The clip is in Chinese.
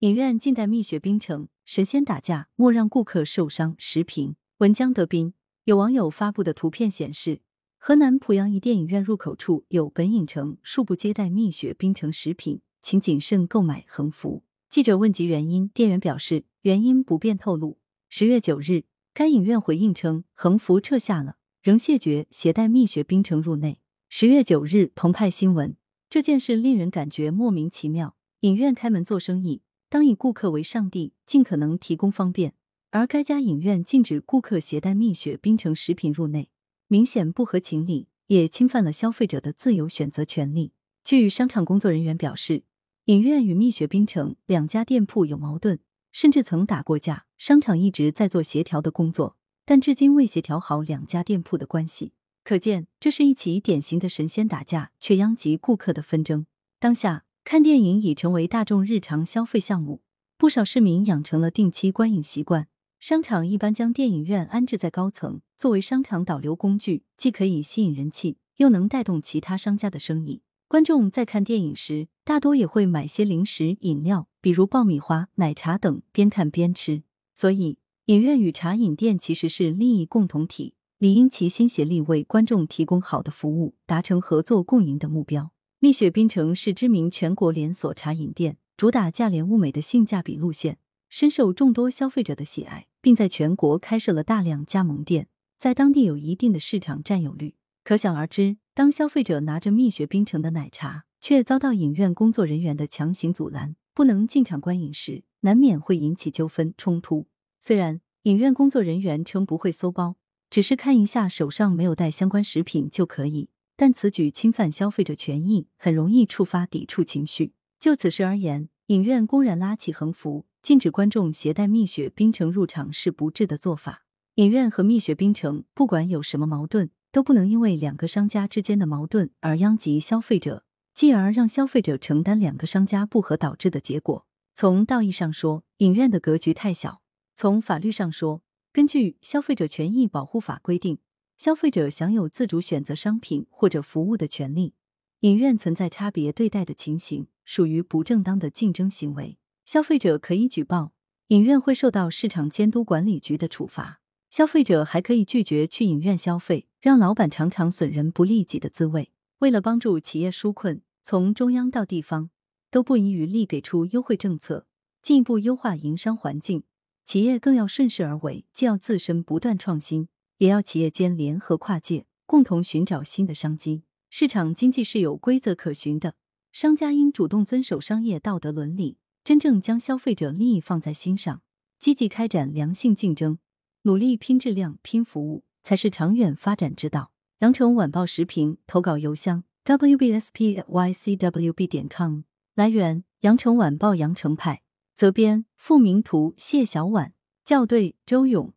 影院近代蜜雪冰城，神仙打架，莫让顾客受伤。时评：文江德斌。有网友发布的图片显示，河南濮阳一电影院入口处有本影城恕不接待蜜雪冰城食品，请谨慎购买横幅。记者问及原因，店员表示原因不便透露。十月九日，该影院回应称横幅撤下了，仍谢绝携带蜜雪冰城入内。十月九日，澎湃新闻。这件事令人感觉莫名其妙。影院开门做生意，当以顾客为上帝，尽可能提供方便。而该家影院禁止顾客携带蜜雪冰城食品入内，明显不合情理，也侵犯了消费者的自由选择权利。据商场工作人员表示，影院与蜜雪冰城两家店铺有矛盾，甚至曾打过架。商场一直在做协调的工作，但至今未协调好两家店铺的关系。可见，这是一起典型的神仙打架却殃及顾客的纷争。当下，看电影已成为大众日常消费项目，不少市民养成了定期观影习惯。商场一般将电影院安置在高层，作为商场导流工具，既可以吸引人气，又能带动其他商家的生意。观众在看电影时，大多也会买些零食、饮料，比如爆米花、奶茶等，边看边吃。所以，影院与茶饮店其实是利益共同体，理应齐心协力为观众提供好的服务，达成合作共赢的目标。蜜雪冰城是知名全国连锁茶饮店，主打价廉物美的性价比路线。深受众多消费者的喜爱，并在全国开设了大量加盟店，在当地有一定的市场占有率。可想而知，当消费者拿着蜜雪冰城的奶茶，却遭到影院工作人员的强行阻拦，不能进场观影时，难免会引起纠纷冲突。虽然影院工作人员称不会搜包，只是看一下手上没有带相关食品就可以，但此举侵犯消费者权益，很容易触发抵触情绪。就此事而言，影院公然拉起横幅。禁止观众携带蜜雪冰城入场是不智的做法。影院和蜜雪冰城不管有什么矛盾，都不能因为两个商家之间的矛盾而殃及消费者，继而让消费者承担两个商家不和导致的结果。从道义上说，影院的格局太小；从法律上说，根据《消费者权益保护法》规定，消费者享有自主选择商品或者服务的权利。影院存在差别对待的情形，属于不正当的竞争行为。消费者可以举报，影院会受到市场监督管理局的处罚。消费者还可以拒绝去影院消费，让老板尝尝损人不利己的滋味。为了帮助企业纾困，从中央到地方都不遗余力给出优惠政策，进一步优化营商环境。企业更要顺势而为，既要自身不断创新，也要企业间联合跨界，共同寻找新的商机。市场经济是有规则可循的，商家应主动遵守商业道德伦理。真正将消费者利益放在心上，积极开展良性竞争，努力拼质量、拼服务，才是长远发展之道。羊城晚报时评投稿邮箱：wbspycwb 点 com。来源：羊城晚报羊城派。责编：付明图。谢小婉。校对：周勇。